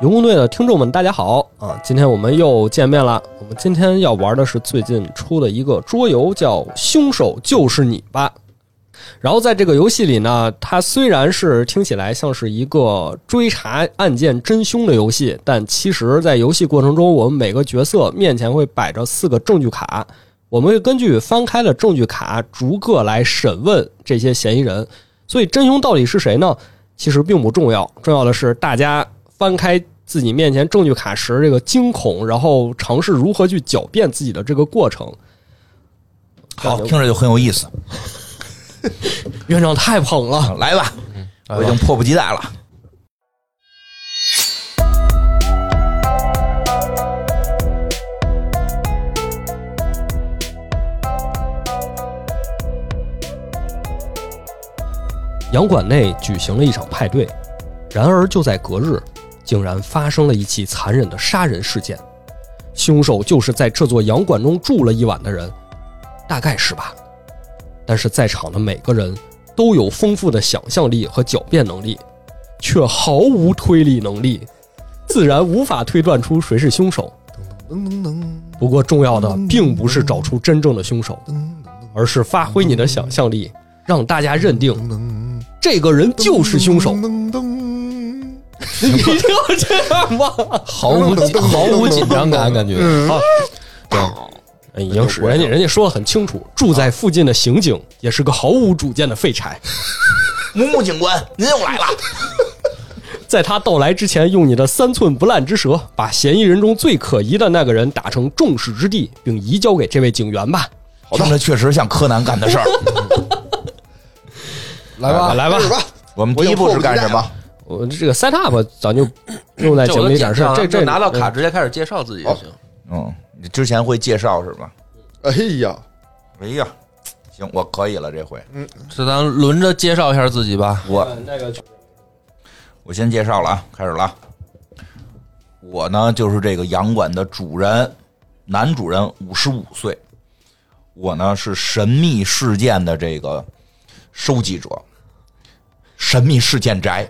游工队的听众们，大家好啊！今天我们又见面了。我们今天要玩的是最近出的一个桌游，叫《凶手就是你吧》。然后在这个游戏里呢，它虽然是听起来像是一个追查案件真凶的游戏，但其实，在游戏过程中，我们每个角色面前会摆着四个证据卡，我们会根据翻开的证据卡逐个来审问这些嫌疑人。所以，真凶到底是谁呢？其实并不重要，重要的是大家。翻开自己面前证据卡时，这个惊恐，然后尝试如何去狡辩自己的这个过程，好，听着就很有意思。院长太捧了，来吧，我已经迫不及待了。洋馆内举行了一场派对，然而就在隔日。竟然发生了一起残忍的杀人事件，凶手就是在这座洋馆中住了一晚的人，大概是吧。但是在场的每个人都有丰富的想象力和狡辩能力，却毫无推理能力，自然无法推断出谁是凶手。不过重要的并不是找出真正的凶手，而是发挥你的想象力，让大家认定这个人就是凶手。你一定要这样吗？毫无毫无紧张感，感觉啊，对，已经是人家人家说的很清楚，住在附近的刑警也是个毫无主见的废柴。木木警官，您又来了。在他到来之前，用你的三寸不烂之舌，把嫌疑人中最可疑的那个人打成众矢之的，并移交给这位警员吧。听着确实像柯南干的事儿。来吧，来吧，我们第一步是干什么？我这个 set up 咱就用在节目里展示，这这拿到卡直接开始介绍自己就行。嗯，你之前会介绍是吧？哎呀，哎呀，行，我可以了这回。嗯，是咱轮着介绍一下自己吧。我那个，我先介绍了啊，开始了。我呢就是这个洋馆的主人，男主人，五十五岁。我呢是神秘事件的这个收集者，神秘事件宅。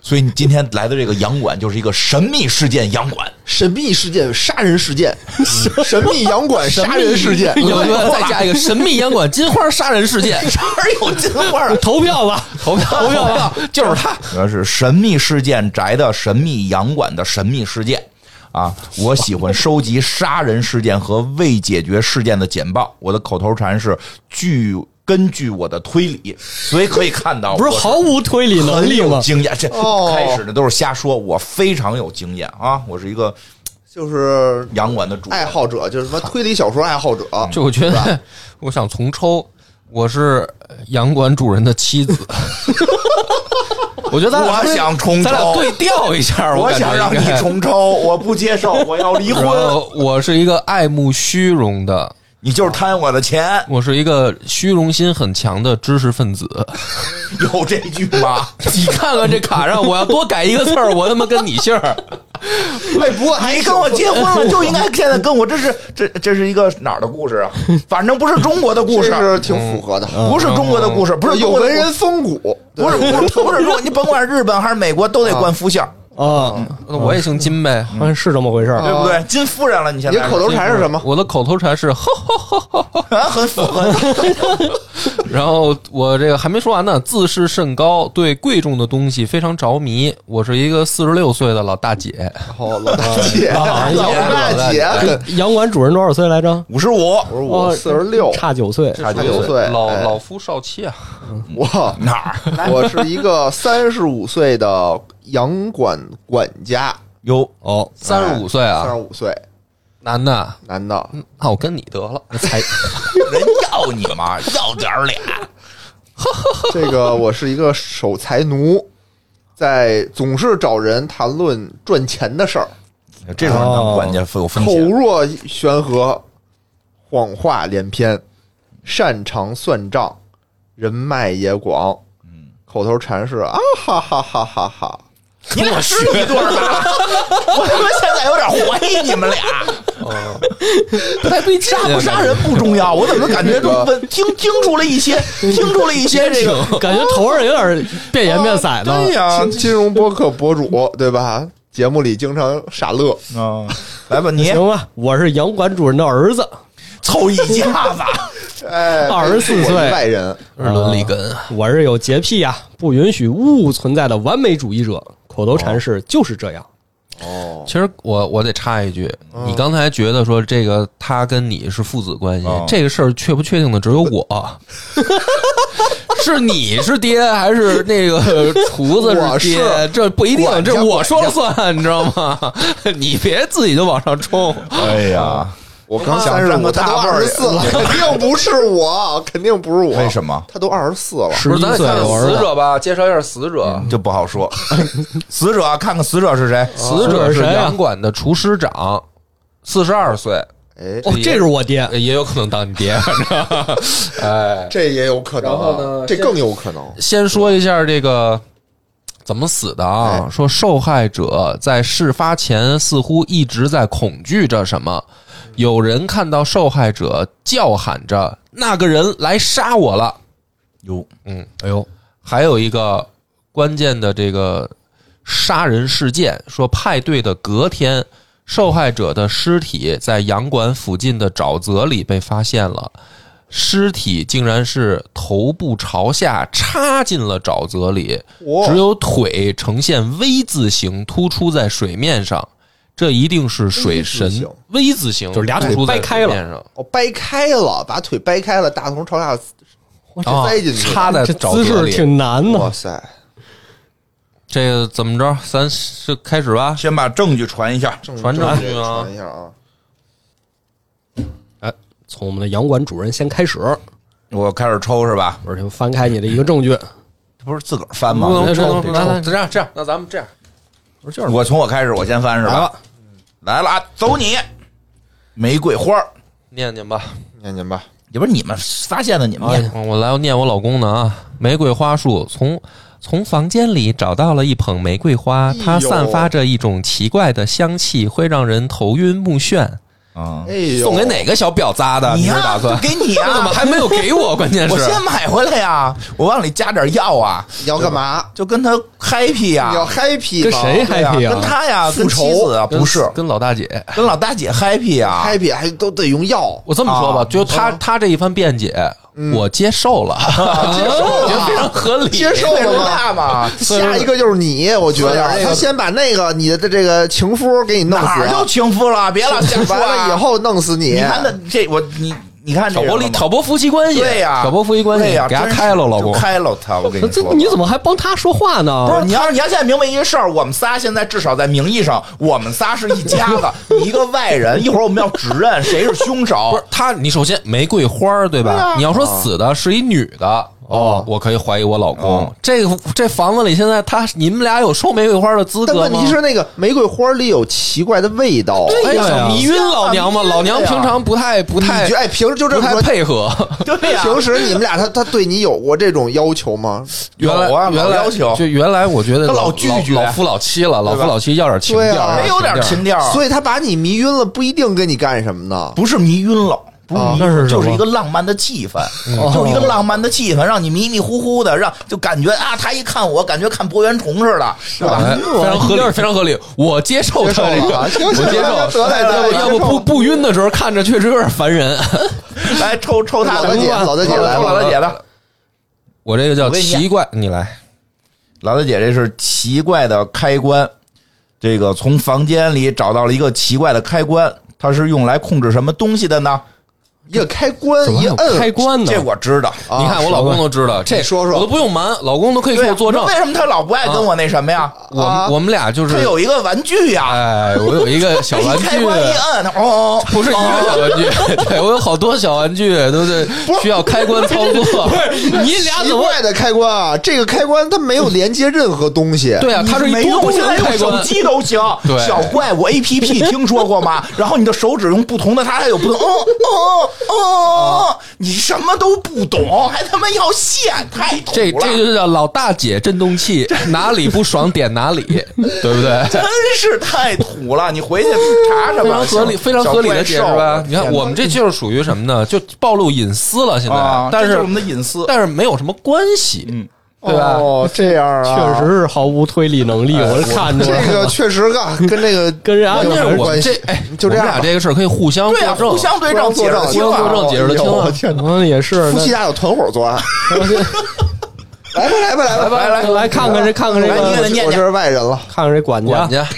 所以你今天来的这个洋馆就是一个神秘事件洋馆，神秘事件杀人事件，神秘洋馆杀人事件，再加一个 神秘洋馆金花杀人事件，哪有金花？投票吧，投票，投票吧，就是他，主要是神秘事件宅的神秘洋馆的神秘事件。啊！我喜欢收集杀人事件和未解决事件的简报，我的口头禅是据。根据我的推理，所以可以看到，不是毫无推理能力吗？经验，这开始的都是瞎说。我非常有经验啊！我是一个，就是洋馆的主爱好者，就是什么推理小说爱好者。就我觉得，我想重抽，我是洋馆主人的妻子。我觉得我想重抽，咱俩对调一下。我想让你重抽，我不接受，我要离婚。我是一个爱慕虚荣的。你就是贪我的钱，我是一个虚荣心很强的知识分子，有这句吗？你看看这卡上，我要多改一个字儿，我他妈跟你姓儿。哎，不过你跟我结婚了，就应该现在跟我，这是这这是一个哪儿的故事啊？反正不是中国的故事，是挺符合的。不是中国的故事，不是有文人风骨，不是不是不是，你甭管日本还是美国，都得冠夫姓。啊，那我也姓金呗，是这么回事对不对？金夫人了，你现在。你口头禅是什么？我的口头禅是，很符合。然后我这个还没说完呢，自视甚高，对贵重的东西非常着迷。我是一个四十六岁的老大姐。哦，老大姐，老大姐。洋馆主人多少岁来着？五十五，五十五，四十六，差九岁，差九岁。老老夫少妻啊！我哪儿？我是一个三十五岁的。洋馆管家哟哦，三十五岁啊，三十五岁，男的，男的，那我跟你得了，才 人要你吗？要点脸。这个我是一个守财奴，在总是找人谈论赚钱的事儿。这种人当管家有风险，口若悬河，谎话连篇，擅长算账，人脉也广。嗯，口头禅是啊哈哈哈哈哈。你俩是一对吧？我他妈现在有点怀疑你们俩。不 太对，杀不杀人不重要，我怎么感觉都听听出了一些，听出了一些这个，感觉头上有点变颜变色的。对呀，金融播客博主对吧？节目里经常傻乐。啊，来吧，你行吧，我是洋馆主人的儿子，凑一家子。哎，24是我岁一外人，伦理根，我是有洁癖啊、不允许物物存在的完美主义者。口头禅是就是这样。哦，其实我我得插一句，你刚才觉得说这个他跟你是父子关系，哦这个事儿确不确定的只有我。是你是爹还是那个厨子我是爹？这不一定，这我说了算，你知道吗？你别自己就往上冲。哎呀，我刚想三十五，占个他都大腕儿二十四了，肯定不是我，肯定不是我。为什么？他都二十四了，十一不是，咱得看看岁死者吧，介绍一下死者。就不好说。死者，看看死者是谁？死者是洋馆的厨师长，四十二岁，哎，哦，这是我爹。也有可能当你爹。反正，哎，这也有可能啊。然后呢这更有可能。先说一下这个怎么死的啊？哎说受害者在事发前似乎一直在恐惧着什么，有人看到受害者叫喊着“那个人来杀我了有，”。嗯，哎呦，还有一个关键的这个杀人事件，说派对的隔天。受害者的尸体在洋馆附近的沼泽里被发现了，尸体竟然是头部朝下插进了沼泽里，只有腿呈现 V 字形突出在水面上，这一定是水神 V 字形就是俩腿掰开了哦，掰开了，把腿掰开了，大头朝下啊塞进去，插在这姿势。挺难的。哇塞，这个怎么着？咱是开始吧。先把证据传一下。正传证据啊传一下啊。哎，从我们的洋馆主人先开始，我开始抽是吧？我先翻开你的一个证据。这不是自个儿翻吗？不能，抽这来来，这样这样，那咱们这样，我从我开始，我先翻是吧来吧？，来了啊，走你！玫瑰花儿，念念吧。念念吧，也不是你们发现的，你们念。嗯我来念我老公的啊，玫瑰花束从从房间里找到了一捧玫瑰花，它散发着一种奇怪的香气，会让人头晕目眩。啊哎，呦，送给哪个小婊砸的？你呀是打算？给你 怎么啊！还没有给我？关键是我先买回来呀，我往里加点药啊，你要干嘛？就跟他 happy 呀你，要 happy 跟谁 happy 啊跟他呀，跟复仇妻子啊，不是跟老大姐。跟老大姐 happy 呀。happy 还都得用药，我这么说吧，啊就他他这一番辩解，我接受了，接 受我觉得非常了。合理。接受了嘛？下一个就是你，我觉得他先把那个你的这个情夫给你弄死哪儿就情夫了？别老瞎说完啊了以，后弄死你。你看那这我你你看挑拨离挑拨夫妻关系，对呀，挑拨夫妻关系，对呀，给他开了，老公。开了他，我跟你说，你怎么还帮他说话呢？不是你要你要现在明白一个事儿，我们仨现在至少在名义上，我们仨是一家子，你 一个外人，一会儿我们要指认谁是凶手。不是他，你首先玫瑰花对吧？对啊你要说死的是一女的，哦，我可以怀疑我老公。哦这个这房子里现在他你们俩有收玫瑰花的资格吗？但问题是，那个玫瑰花里有奇怪的味道。哎对呀呀，迷晕老娘吗，老娘平常不太不太哎，平时就这么说，配合。对呀，平时你们俩他他对你有过这种要求吗？原来有啊原来老要求就原来我觉得他老老拒绝老夫老妻了，老夫老妻要点情调，没有点情调，所以他把你迷晕了，不一定跟你干什么呢。不是迷晕了。不迷晕那是就是一个浪漫的气氛，嗯就是一个浪漫的气氛，让你迷迷糊糊的，让就感觉啊，他一看我，感觉看博圆虫似的，是吧？哎非常合理，非常合理，我接受接受他这个，了，我接受。得嘞得嘞，要不不不晕的时候看着确实有点烦人。来抽抽他的老大姐老大姐来了老大姐的，我这个叫奇怪，你来。老大姐这是奇怪的开关，这个从房间里找到了一个奇怪的开关，它是用来控制什么东西的呢？一个开关怎么还有一摁，开关呢？这我知道。啊你看我老公都知道，这说说我都不用瞒，老公都可以给对我作证。为什么他老不爱跟我那什么呀？我我们俩就是他，有一个玩具呀，哎，我有一个小 玩具，一开关一摁，他哦，不是一个小玩具，对我有好多小玩具都是需要开关操作。不是你俩怎么？奇怪的开关啊！这个开关它没有连接任何东西。对啊，它是一没用，多功现在用手能开关。机都行。对小怪物 A P P 听说过吗？然后你的手指用不同的，它还有不同。哦哦哦，你什么都不懂，还他妈要线，太土。这这就叫老大姐震动器，哪里不爽点哪里，对不对？真是太土了！你回去查查非，常合理，非常合理的解释吧？你看，我们这就是属于什么呢？就暴露隐私了，现在，，但是我们的隐私。但是没有什么关系。嗯，对吧哦，这样啊，确实是毫无推理能力，我是看出来了。这个确实啊，跟这个 跟人家有关系？这哎，就这样吧俩这个事儿可以互相对证，互相对证，解释得互清啊相作证，解释得清啊哎呦我。天也是。夫妻俩有团伙作案，来吧来吧来吧来来来看看这，看看这我这是外人了。看看这管管家。家，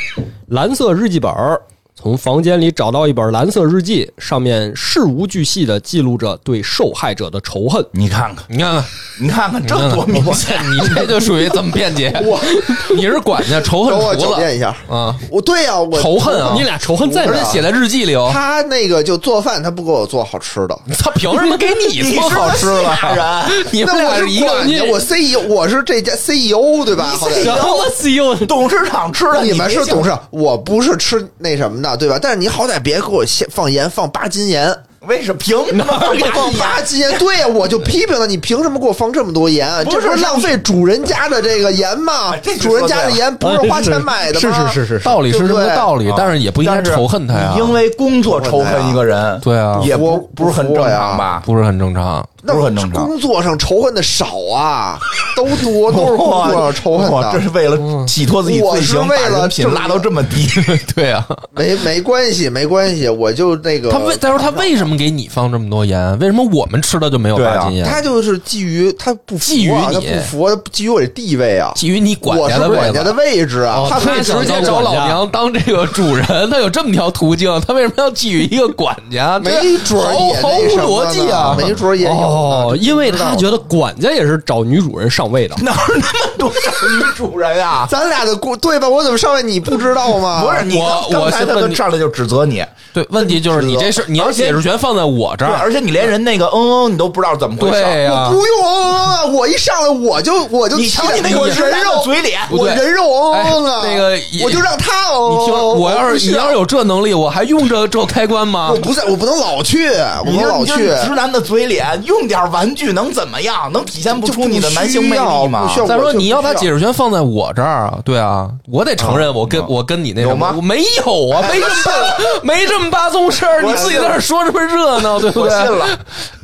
蓝色日记本儿，从房间里找到一本蓝色日记，上面事无巨细的记录着对受害者的仇恨。你看看，你看看，你看看，这多明显！你这就属于怎么辩解。我 你是管家，仇恨等我除了狡辩一下，啊，我对呀，我仇恨啊！你俩仇恨在哪写在日记里哦。他那个就做饭，他不给我做好吃的。他凭什么给你做好吃的？人，你们俩是一个管家，我 CEO，我是这家 CEO 对吧？好歹什么 CEO？董事长吃的，你们是董事长，我不是吃那什么的，对吧？但是你好歹别给我先放盐，放八斤盐，为什么凭什么 放八斤盐。对呀，我就批评了，你凭什么给我放这么多盐？不是这不是浪费主人家的这个盐吗这？主人家的盐不是花钱买的吗？是是是是，道理是这么个道理啊，但是也不应该是仇恨他呀。因为工作仇恨一个人，对啊也不不是很正常吧？不是很正常。那不是很正常。工作上仇恨的少啊，都多都是工作上仇恨哇，这，是为了洗脱自己罪行，我是为了把人品拉到这么低。对啊，没没关系，没关系，我就那个他为再说他为什么给你放这么多盐？为什么我们吃的就没有八斤盐？他就是基于他不服啊觊觎你。他不服，他觊觎我这地位啊，基于你管家的管家的位置啊。哦，他可以直接找老娘当这个主人，他有这么条途径，他为什么要觊觎一个管家？这没准儿也逻辑啊！没准儿也哦，因为他觉得。管家也是找女主人上位的。哪有那么多找女主人啊？咱俩的故对吧？我怎么上位你不知道吗？不是你我刚刚才他我是问你就上来就指责你，对，问题就是你这事，你要解释权放在我这对，儿，而且你连人那个嗯嗯你都不知道怎么回事。对呀我不用嗯嗯啊！我一上来我就我就你瞧你那个人肉嘴脸，我人肉嗯嗯啊！哎那个我就让他嗯嗯。你听，我要是你要是有这能力，我还用这这开关吗我？不在，我不能老去，我不你老去。直男的嘴脸，用点玩具能怎么样？能体现不出你的男性魅力吗再说你要把解释权放在我这儿啊，对啊，我得承认我跟我跟你那什有吗么，我没有啊，没这么 没这么八宗事儿，你自己在那说这么热闹，对不对？我信了，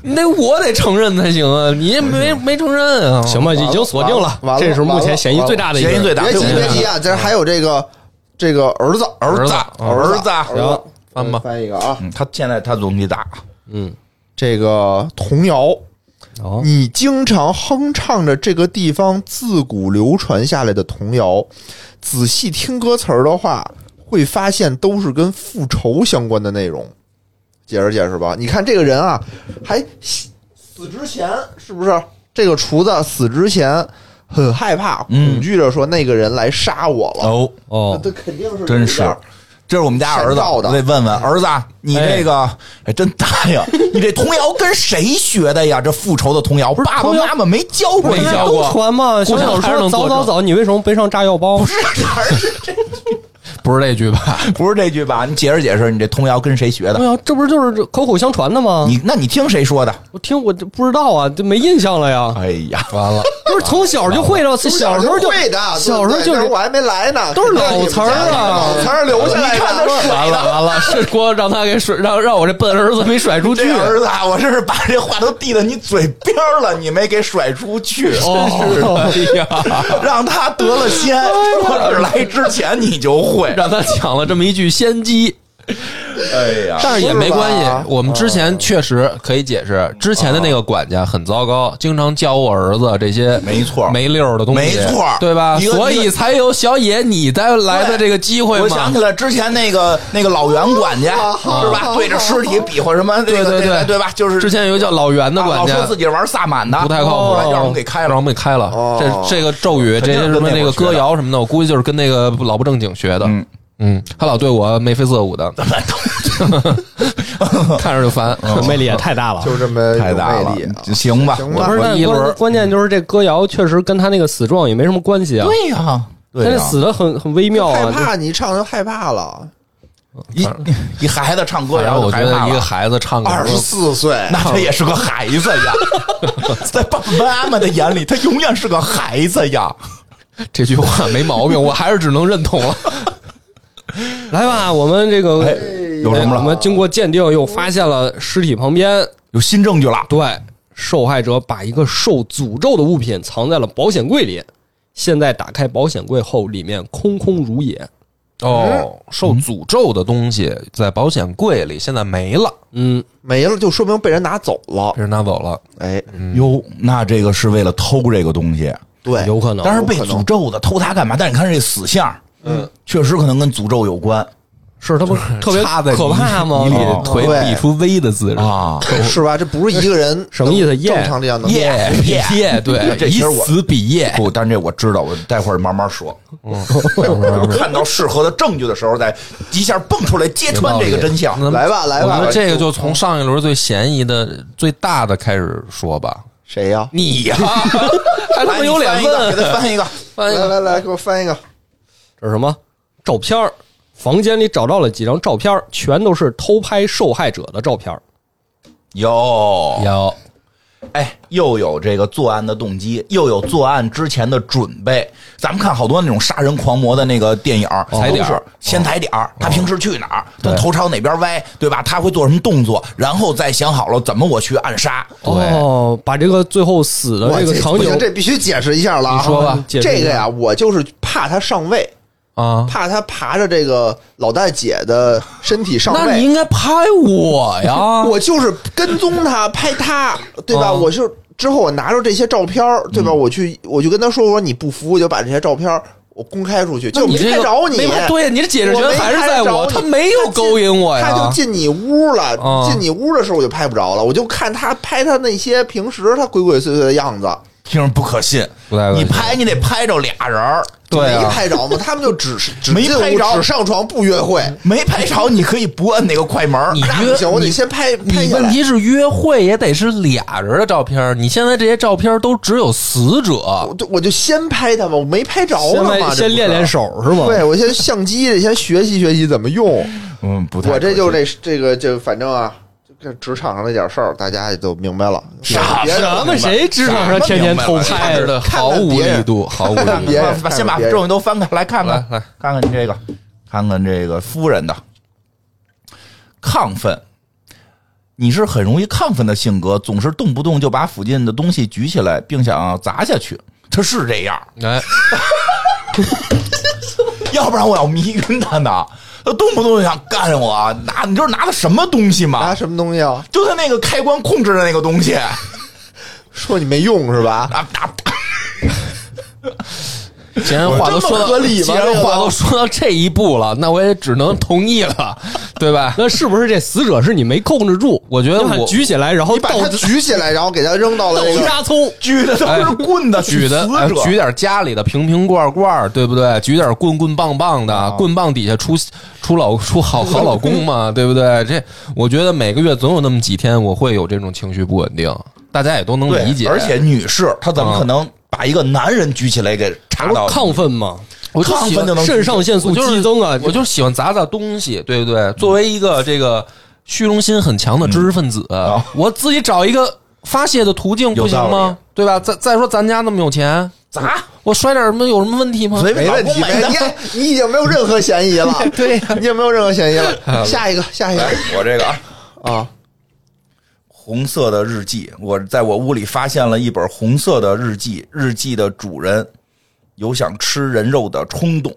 那我得承认才行啊，你也没没承认啊。行吧，已经锁定了完了，这是目前嫌疑最大的一个。嫌疑最大，别急别急啊，这还有这个这个儿子儿子儿儿子，行翻吧。翻一个啊，嗯，他现在他总得打，嗯，这个童谣。哦，你经常哼唱着这个地方自古流传下来的童谣，仔细听歌词儿的话，会发现都是跟复仇相关的内容。解释解释吧。你看这个人啊，还死死之前是不是这个厨子死之前很害怕、嗯恐惧着说那个人来杀我了？哦，哦，这肯定是真是这是我们家儿子，的我得问问儿子，你这个哎真答应！你这童谣跟谁学的呀？这复仇的童谣，爸爸妈妈没教过没教过都传嘛，故乡小还是能作证说早早早，你为什么背上炸药包？不是，不是这句吧？不是这句吧？你解释解释，你这童谣跟谁学的？哎呀，这不是就是口口相传的吗？你那你听谁说的？我听我这不知道啊，就没印象了呀。哎呀，完了，不是从小就会了，小时候就会的，小时候就我还没来呢，都是老词儿啊老词儿留下来的。完了完了，是说让他给甩，让让我这笨儿子没甩出去。儿子啊，我这是把这话都递到你嘴边了，你没给甩出去，真是，哎呀，让他得了先，说是来之前你就让他抢了这么一句先机。哎呀，但是也没关系，我们之前确实可以解释，之前的那个管家很糟糕，经常教我儿子这些没错没溜儿的东西，没错对吧？所以才有小野你带来的这个机会嘛我想起。来之前那个那个老袁管家是吧？对着尸体比划什么？对对对对吧？就是之前有一个叫老袁的管家啊老说，自己玩萨满的，不太靠谱让我们给开了。让我们给开了。哦这这个咒语，这些什么那个歌谣什么的，我估计就是跟那个老不正经学的。嗯嗯，他老对我眉飞色舞的，看着就烦。魅力也太大了。就这么太大了行吧？行吧不是，但一轮关关键就是这歌谣确实跟他那个死状也没什么关系啊。对呀，他这死的很很微妙啊。害怕，你唱就害怕了。一一孩子唱歌然后我觉谣就害怕了，得一个孩子唱歌，二十四岁，那他也是个孩子呀，在爸爸妈妈的眼里，他永远是个孩子呀。这句话没毛病，我还是只能认同了。来吧，我们这个哎有什么了？我们经过鉴定，又发现了尸体旁边，有新证据了。对，受害者把一个受诅咒的物品藏在了保险柜里，现在打开保险柜后，里面空空如也。哦，受诅咒的东西在保险柜里，现在没了，嗯，没了，就说明被人拿走了。被人拿走了。哎，哟，那这个是为了偷这个东西，对，有可能。但是被诅咒的偷它干嘛？但是你看这死相，嗯，确实可能跟诅咒有关是他不是特别可怕吗泥？里哦腿比出 V 的姿势。啊。是吧？这不是一个人 什么意思正常这样能耶耶耶，对，以 这其实我死比耶。不，但这我知道，我待会儿慢慢说。我看到适合的证据的时候，再一下蹦出来揭穿这个真相。来吧，来吧我觉得，这个就从上一轮最嫌疑的、最大的开始说吧。谁呀？你呀，还他妈有脸问？给他翻一个翻一个。来来来，给我翻一个。这是什么？照片儿房间里找到了几张照片，全都是偷拍受害者的照片儿。哟，有哎，又有这个作案的动机，又有作案之前的准备。咱们看好多那种杀人狂魔的那个电影，踩点儿都是先踩点儿，他平时去哪儿，他头朝哪边歪，对吧？他会做什么动作，然后再想好了怎么我去暗杀。哦，把这个最后死的这个场景，这必须解释一下了啊！你说吧这个呀，我就是怕他上位，啊，怕他爬着这个老大姐的身体上位。那你应该拍我呀！我就是跟踪他，拍他，对吧？啊我就之后我拿着这些照片，对吧？嗯我去我就跟他说，我说你不服，我就把这些照片我公开出去，就没拍着你。对，你的解释权还是在我，他没有勾引我呀。他就进你屋了，啊进你屋的时候我就拍不着了，我就看他拍他那些平时他鬼鬼祟祟的样子，听着不可信，不太可信你拍你得拍着俩人儿，对啊没拍着嘛，他们就只是只没进屋拍着只上床不约会，没拍着你可以不摁那个快门儿。你约行，我得你先拍拍你下来。问题是约会也得是俩人的照片，你现在这些照片都只有死者我，就我就先拍他嘛，我没拍着先呢嘛，这不是先练练。手是吗？对，我先相机得先学习学习怎么用。嗯，不太。我这就这这个就反正啊，这职场上那点事儿，大家也都明白了。傻什么谁职场上天天偷拍拍的毫无力度，毫无力度。先把别人证据都翻开来看看，来来看看你这个，看看这个夫人的亢奋。你是很容易亢奋的性格，总是动不动就把附近的东西举起来，并想要砸下去。他是这样，哎，要不然我要迷晕他呢。他动不动就想干我，拿你知道拿的什么东西吗？拿什么东西啊？就他那个开关控制的那个东西，说你没用是吧？啊啊！既然话都说到合理吗既然话都说到这一步了，那我也只能同意了，对吧？那是不是这死者是你没控制住？我觉得我举起来，然后你把他举起来，然后给他扔到了那倒个沙葱，举的都是棍的，举的举点家里的瓶瓶罐罐，对不对？举点棍棍棒棒的，棍棒底下出出老出好好老公嘛，对不对？这我觉得每个月总有那么几天，我会有这种情绪不稳定，大家也都能理解。而且女士她怎么可能把一个男人举起来给插到？亢奋嘛，我就喜欢亢奋就能肾上腺素就激增啊！我就是喜欢砸砸东西，对不对？作为一个这个虚荣心很强的知识分子，啊我自己找一个发泄的途径不行吗？对吧？再再说咱家那么有钱，砸，我摔点什么有什么问题吗？没问题，你看你已经没有任何嫌疑了，对，你已经没有任何嫌疑了。下一个，下一个我这个啊，啊，红色的日记，我在我屋里发现了一本红色的日记，日记的主人有想吃人肉的冲动。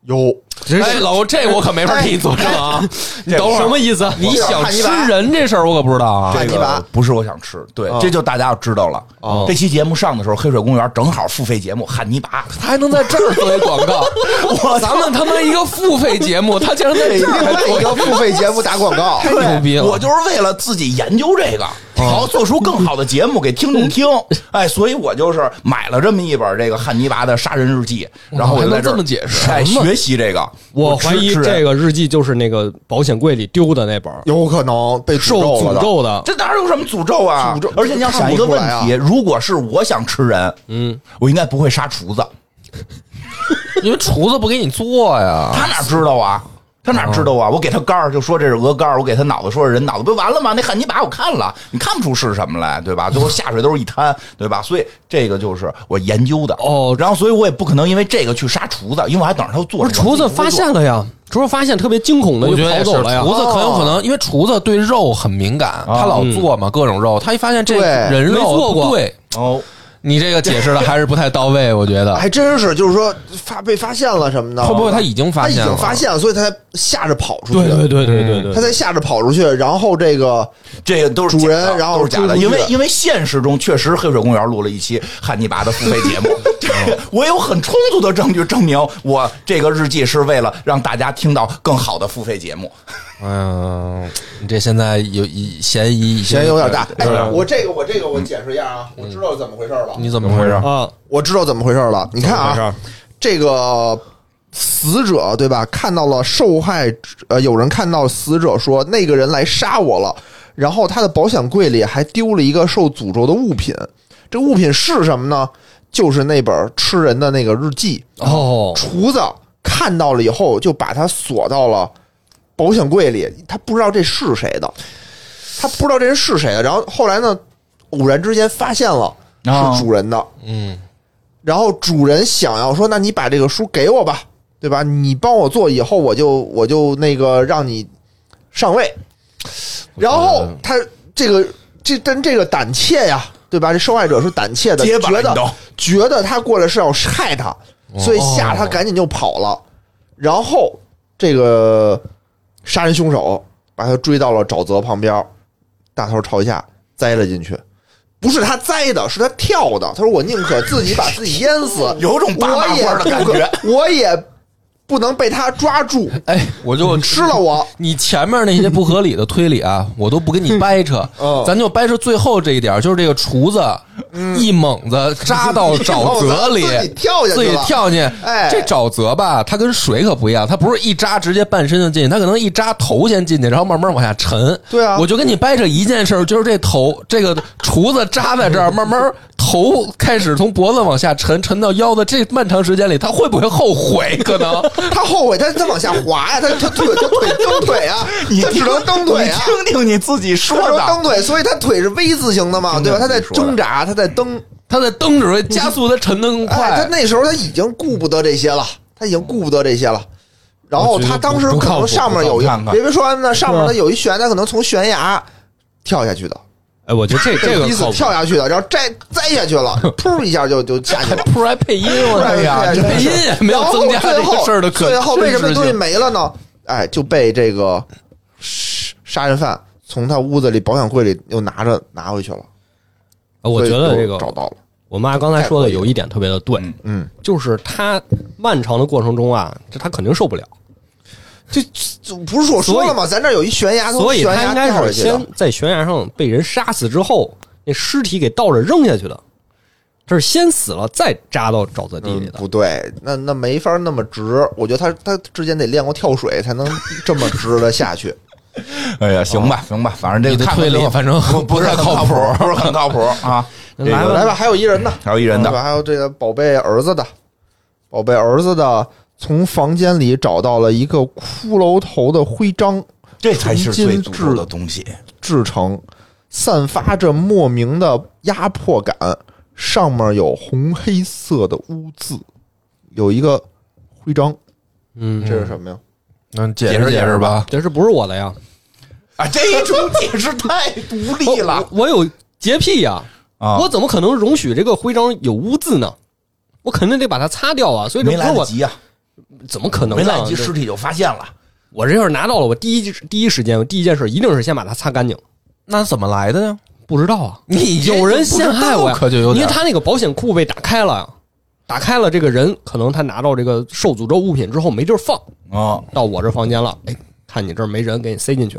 有哎，老吴，这我可没法替你作证啊！你等会儿什么意思？你想吃人这事儿我可不知道啊。这汉尼拔个不是我想吃，对，哦这就大家要知道了。哦这期节目上的时候，黑水公园正好付费节目汉尼拔，他还能在这儿作为广告，我咱们他妈一个付费节目，他竟然在这儿还外一个付费节目打广告，太牛逼了！我就是为了自己研究这个，好做出更好的节目给听众听。哎，所以我就是买了这么一本这个汉尼拔的杀人日记，然后我就在这儿么解释哎，学习这个。我怀疑这个日记就是那个保险柜里丢的那本，有可能被受诅了的。诅咒的。这哪有什么诅咒啊？诅咒而且你要想一个问题，出如果是我想吃人，嗯，我应该不会杀厨子，因为厨子不给你做呀。他哪知道啊？他哪知道啊？我给他肝儿就说这是鹅肝儿，我给他脑子说是人脑子，不就完了吗？那汉尼拔我看了，你看不出是什么来，对吧？最后下水都是一滩，对吧？所以这个就是我研究的哦然后所以我也不可能因为这个去杀厨子，因为我还等着他做。厨子发现了呀，厨子发现特别惊恐的就我觉得也是，跑走了呀。厨子很有可能，因为厨子对肉很敏感，他老做嘛各种肉，他一发现这对没人肉做过不对，哦，你这个解释的还是不太到位，我觉得。还真是，就是说发被发现了什么的，会不会他已经发现他已？经发现了，所以他才吓着跑出去。对对对对对对他才吓着跑出去，然后这个这个都是主人然后都是假的，因为因为现实中确实黑水公园录了一期汉尼拔的付费节目，这个我有很充足的证据证明我这个日记是为了让大家听到更好的付费节目。嗯，你这现在有一嫌疑，嫌疑有点大。哎，我这个我这个我解释一下啊，我知道怎么回事了。你怎么回事？啊，我知道怎么回事了。你看啊这个死者对吧？看到了受害，呃，有人看到死者说那个人来杀我了，然后他的保险柜里还丢了一个受诅咒的物品。这物品是什么呢？就是那本吃人的那个日记。哦，厨子看到了以后，就把它锁到了保险柜里。他不知道这是谁的，他不知道这人是谁的。然后后来呢，偶然之间发现了哦是主人的。嗯，然后主人想要说：“那你把这个书给我吧，对吧？你帮我做，以后我就我就那个让你上位。”然后他这个这但这个胆怯呀，对吧？这受害者是胆怯的，觉得觉得他过来是要害他，所以吓他赶紧就跑了。然后这个杀人凶手把他追到了沼泽旁边，大头朝下栽了进去。不是他栽的，是他跳的。他说：“我宁可自己把自己淹死，有种八我也麻花的感觉，我也不能被他抓住，哎，我就吃了我。你前面那些不合理的推理啊，我都不跟你掰扯，嗯咱就掰扯最后这一点，就是这个厨子一猛子扎到沼泽里，自己跳下去自己跳进去。哎。这沼泽吧，它跟水可不一样，它不是一扎直接半身就进去，它可能一扎头先进去，然后慢慢往下沉。对啊。我就跟你掰扯一件事儿，就是这头这个厨子扎在这儿，慢慢头开始从脖子往下沉，沉到腰的这漫长时间里，他会不会后悔？可能。他后悔，他他往下滑呀，他他腿他腿蹬腿啊，他只能蹬腿啊，听听你自己说的，蹬腿，所以他腿是 V 字形的嘛，对吧？他在挣扎，他在蹬。他在蹬只会加速他沉得更，快。他那时候他已经顾不得这些了，他已经顾不得这些了。然后他当时可能上面有一别别说完呢，上面他有一悬，他可能从悬崖跳下去的，哎，我觉得这这个 彼此靠谱跳下去的，然后摘摘下去了，噗一下就就下去了。噗还配音，我哎呀这配音也没有增加这个事儿的可最后为什么东西没了呢？哎，就被这个杀杀人犯从他屋子里保险柜里又拿着拿回去了。呃我觉得这个找到了，我妈刚才说的有一点特别的对，嗯嗯，就是他漫长的过程中啊，这他肯定受不了，这这不是说我说了吗？咱这儿有一悬崖，从所以悬崖他应该是先在悬崖上被人杀死之后，那尸体给倒着扔下去的，这是先死了再扎到沼泽地里嗯，的。不对，那那没法那么直。我觉得他他之前得练过跳水，才能这么直的下去。哎呀，行吧，行吧，反正这个推理反正不不是靠谱，不是很靠谱啊。来个来吧，还有一人呢，还有一人的？还有这个宝贝儿子的，宝贝儿子的，从房间里找到了一个骷髅头的徽章，这才是最纯金诅咒的东西。制成，散发着莫名的压迫感，上面有红黑色的污渍，有一个徽章，嗯，这是什么呀？能解解释释解释吧？这是不是我的呀？啊，这种解释太独立了我我有洁癖呀，啊！我怎么可能容许这个徽章有污渍呢？我肯定得把它擦掉啊！所以这没不是我，来得及呀，怎么可能没呢？来得及，尸体就发现了。我这要是拿到了，我第一第一时间，第一件事一定是先把它擦干净。那怎么来的呢？不知道啊，你有人陷害我呀，可就有点因为他那个保险库被打开了呀，打开了，这个人可能他拿到这个受诅咒物品之后没地儿放，啊，到我这房间了，哎，看你这儿没人，给你塞进去。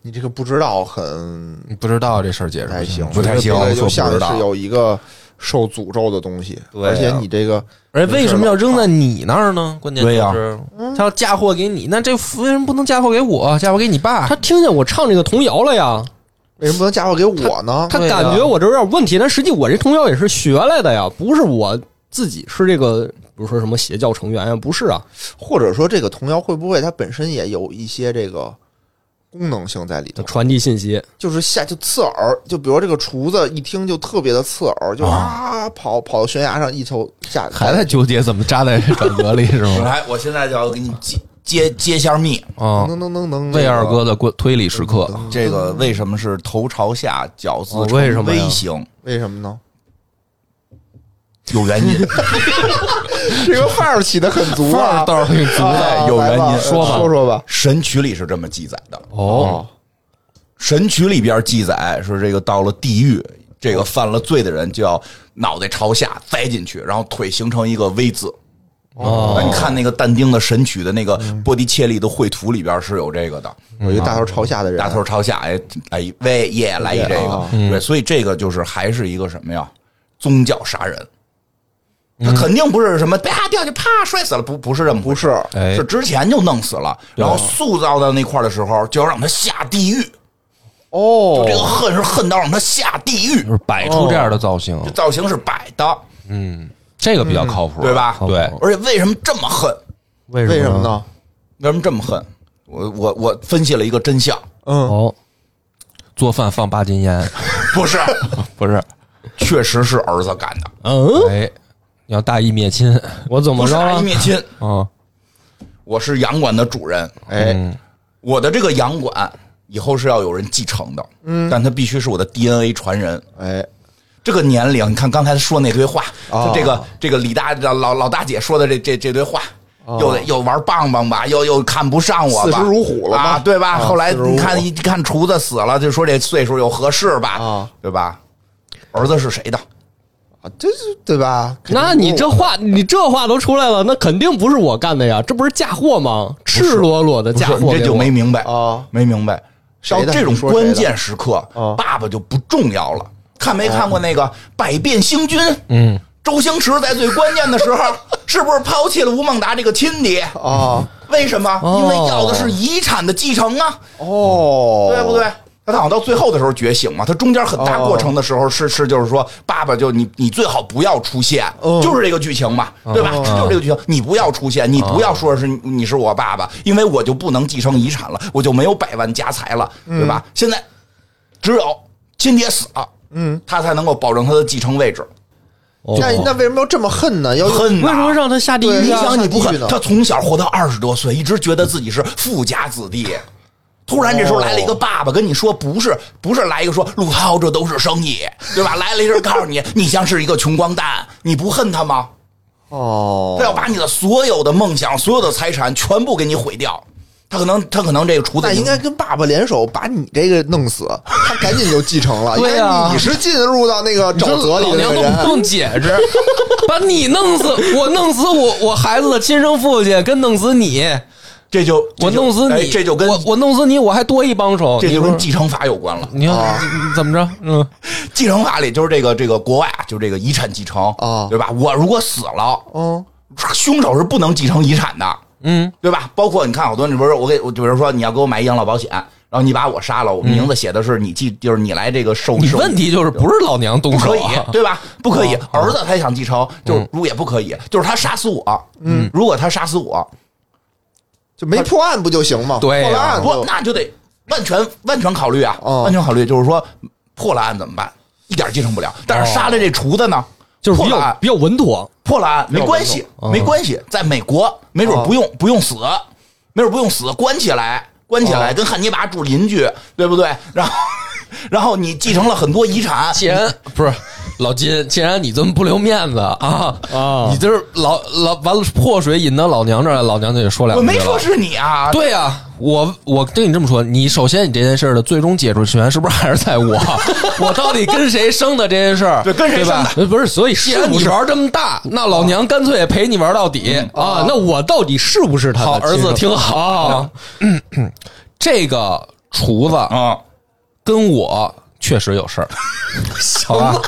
你这个不知道很不知道这事儿解释不太行，不太行就像知道是有一个受诅咒的东西，对啊而且你这个而且为什么要扔在你那儿呢？关键对呀就是他要嫁祸给你，那这为什么不能嫁祸给我？嫁祸给你爸？他听见我唱这个童谣了呀，为什么不能嫁祸给我呢？他对呀感觉我这有点问题，但实际我这童谣也是学来的呀，不是我自己是这个比如说什么邪教成员呀，不是啊，或者说这个童谣会不会它本身也有一些这个功能性在里头？传递信息。就是下就刺耳，就比如这个厨子一听就特别的刺耳，就啊跑跑到悬崖上一头下还在纠结怎么扎在沼泽里是吗？来，我现在就要给你揭揭揭下密。啊，能能能能魏二哥的推推理时刻，这个为什么是头朝下，脚自哦呈为什么呀微型？为什么呢？有原因。这个范儿起的很足啊，范儿倒是挺足的啊有原因说吧说说吧。神曲里是这么记载的。哦，神曲里边记载说，这个到了地狱，这个犯了罪的人就要脑袋朝下栽进去，然后腿形成一个 V 字。哦你看那个但丁的神曲的那个波提切利的绘图里边是有这个的，有一个大头朝下的人，大头朝下，哎哎喂耶来一这个啊，对，所以这个就是还是一个什么呀？宗教杀人。他肯定不是什么啪掉下去啪摔死了，不不是这么不是。哎。是之前就弄死了，然后塑造到那块儿的时候，就要让他下地狱。哦，这个恨是恨到让他下地狱，就是摆出这样的造型，造型是摆的，嗯，这个比较靠谱，对吧？对，而且为什么这么恨？为为什么呢？呢？为什么这么恨？我我我分析了一个真相，嗯，哦，做饭放八斤烟，不是，不是？确实是儿子干的，嗯，哎，要大义灭亲 我怎不是大义么着了？灭亲。啊，我是洋馆的主人，哎，嗯我的这个洋馆以后是要有人继承的，嗯，但他必须是我的 DNA 传人。哎，这个年龄，你看刚才说那堆话，这个这个李大老老大姐说的这这这堆话，又得又玩棒棒吧，又又看不上我吧，哦四十如虎了吧啊，对吧？啊后来四十如虎你看一看厨子死了，就说这岁数又合适吧，啊对吧？儿子是谁的？啊，这是对吧？那你这话，你这话都出来了，那肯定不是我干的呀，这不是嫁祸吗？赤裸裸的不是你这嫁祸这，就没明白啊，没明白。到这种关键时刻啊，爸爸就不重要了。看没看过那个《百变星君》？嗯，周星驰在最关键的时候，是不是抛弃了吴孟达这个亲爹？啊，为什么？哦因为要的是遗产的继承啊，哦，对不对？他好像到最后的时候觉醒嘛，他中间很大过程的时候是是就是说，爸爸就你你最好不要出现，嗯就是这个剧情嘛，对吧？就是这个剧情，你不要出现，你不要说是你是我爸爸，因为我就不能继承遗产了，我就没有百万家财了，对吧？现在只有亲爹死了，嗯，他才能够保证他的继承位置。哦那那为什么要这么恨呢？要为什么让他下地狱你？想你不？恨他从小活到二十多岁，一直觉得自己是富家子弟。突然这时候来了一个爸爸跟你说，不是不是来一个说陆涛这都是生意，对吧？来了一人告诉你，你像是一个穷光蛋，你不恨他吗？哦他，要把你的所有的梦想、所有的财产全部给你毁掉。他可能他可能这个厨子那应该跟爸爸联手把你这个弄死，他赶紧就继承了。对呀因为你是进入到那个沼泽里的老娘都不用解释，把你弄死，我弄死我我孩子的亲生父亲，跟弄死你，这就我弄死哎你，这就跟我我弄死你，我还多一帮手，这就跟继承法有关了。你看啊怎么着？嗯，继承法里就是这个这个国外啊，就这个遗产继承啊对吧？我如果死了，嗯，凶手是不能继承遗产的。嗯，对吧？包括你看，好多你不是我给我，比如说你要给我买养老保险，然后你把我杀了，我名字写的是你继，就是你来这个受受。你问题就是不是老娘动不可以对吧？不可以，儿子他想继承，就是如果也不可以，就是他杀死我，嗯，如果他杀死我，就没破案不就行吗？破了案不那就得万全万全考虑啊，哦。万全考虑，就是说破了案怎么办？一点继承不了，但是杀了这厨子呢，就是比破了案，较比较稳妥。破了案没关系，没关系，在美国没准不用不用死，没准不用死，关起来，关起来，跟汉尼拔住邻居，对不对？然后，然后你继承了很多遗产，既然不是老金，既然你这么不留面子啊啊你这是老老完了破水引到老娘这儿来，老娘就得说两句我。没说是你啊，对呀、我我跟你这么说，你首先你这件事儿的最终解除权是不是还是在我？我到底跟谁生的这件事儿？对跟谁生的？呃不是，所以既然你玩这么大，那老娘干脆也陪你玩到底。啊？那我到底是不是他的好，儿子听好啊，这个厨子啊，跟我确实有事儿，好吧？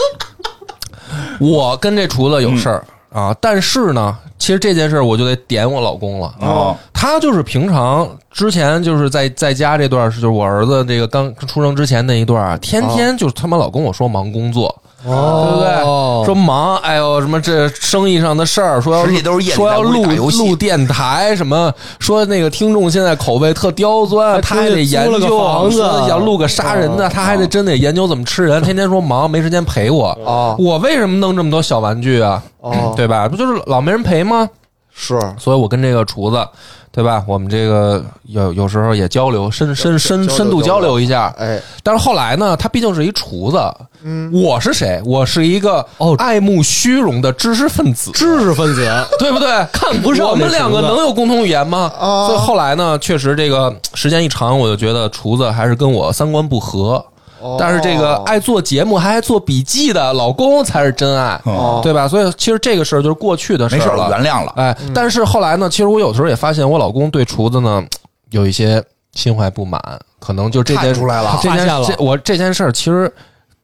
我跟这厨子有事儿、啊，但是呢，其实这件事儿我就得点我老公了。哦他就是平常之前就是在在家这段儿是就是我儿子这个刚出生之前那一段天天就是他妈老跟我说忙工作，哦对不对？说忙，哎呦，什么这生意上的事儿，说要实际都是说要录录电台，什么说那个听众现在口味特刁钻，他还得研究房子说要录个杀人的，他还得真得研究怎么吃人，天天说忙没时间陪我。哦我为什么弄这么多小玩具啊？哦，对吧？不就是老没人陪吗？是所以我跟这个厨子，对吧？我们这个有有时候也交流，深深深深度交流一下。哎，但是后来呢，他毕竟是一厨子，嗯，我是谁？我是一个哦爱慕虚荣的知识分子，知识分子，对不对？看不上我们两个能有共同语言吗？啊所以后来呢，确实这个时间一长，我就觉得厨子还是跟我三观不合。哦。但是这个爱做节目还爱做笔记的老公才是真爱，哦。对吧？所以其实这个事儿就是过去的事没事儿，了，原谅了。哎，但是后来呢，其实我有时候也发现，我老公对厨子呢有一些心怀不满，可能就这件看出来了。这件发现了。这我这件事儿其实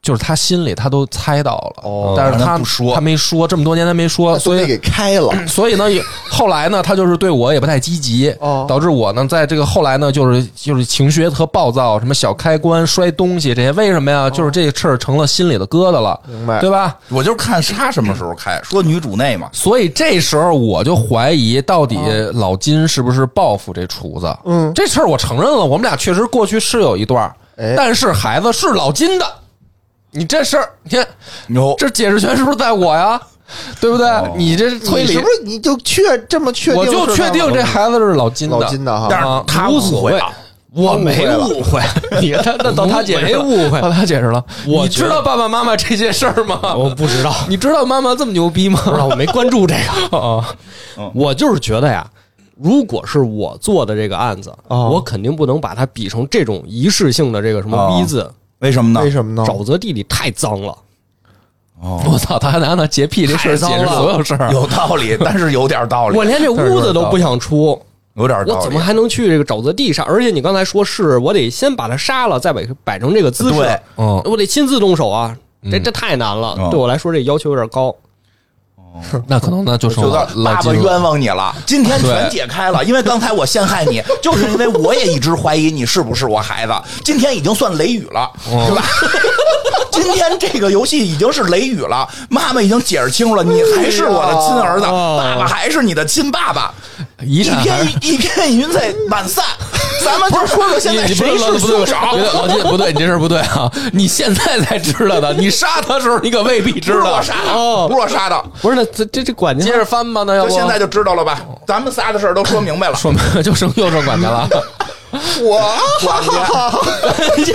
就是他心里他都猜到了，哦但是他他不说。他没说，这么多年他没说，所以给开了，所以呢，也后来呢，他就是对我也不太积极，哦。导致我呢，在这个后来呢，就是就是情绪也特暴躁，什么小开关、摔东西这些，为什么呀？就是这事儿成了心里的疙瘩了，明白。对吧？我就看他什么时候开，说女主内嘛，所以这时候我就怀疑，到底老金是不是报复这厨子？嗯。这事儿我承认了，我们俩确实过去是有一段，哎。但是孩子是老金的，你这事儿，你看这解释权是不是在我呀？对不对？你这推理你是不，是你就确这么确定？我就确定这孩子是老金的，老金的哈，但是啊他无所谓误会了，我没误会，你他那到他解释没误会，到他解释了。我你知道爸爸妈妈这些事儿吗？我不知道，你知道妈妈这么牛逼吗？不知道，我没关注这个。啊，我就是觉得呀，如果是我做的这个案子，哦我肯定不能把它比成这种仪式性的这个什么哦逼字。为什么呢？为什么呢？沼泽地里太脏了，哦，我操，他还拿那洁癖这事儿解释所有事儿，有道理，但是有点道理，我连这屋子都不想出，有点道理。我怎么还能去这个沼泽地上？而且你刚才说是我得先把它杀了，再摆摆成这个姿势对，嗯，我得亲自动手啊，这这太难了，嗯对我来说这要求有点高。那可能那就是就老是爸爸冤枉你了，今天全解开了，因为刚才我陷害你，就是因为我也一直怀疑你是不是我孩子，今天已经算雷雨了，是吧？今天这个游戏已经是雷雨了，妈妈已经解释清楚了，你还是我的亲儿子，哦爸爸还是你的亲爸爸，一片是。一片云彩满散，咱们就说说现在谁是是不对凶手？不对，老金不对，你这事不对啊！你现在才知道的，你杀他的时候你可未必知道。不是我杀的，哦不是我杀的，不是，那这这这管家接着翻吧，那要不现在就知道了吧？咱们仨的事儿都说明白了。说明 就剩右手管家了。我管家，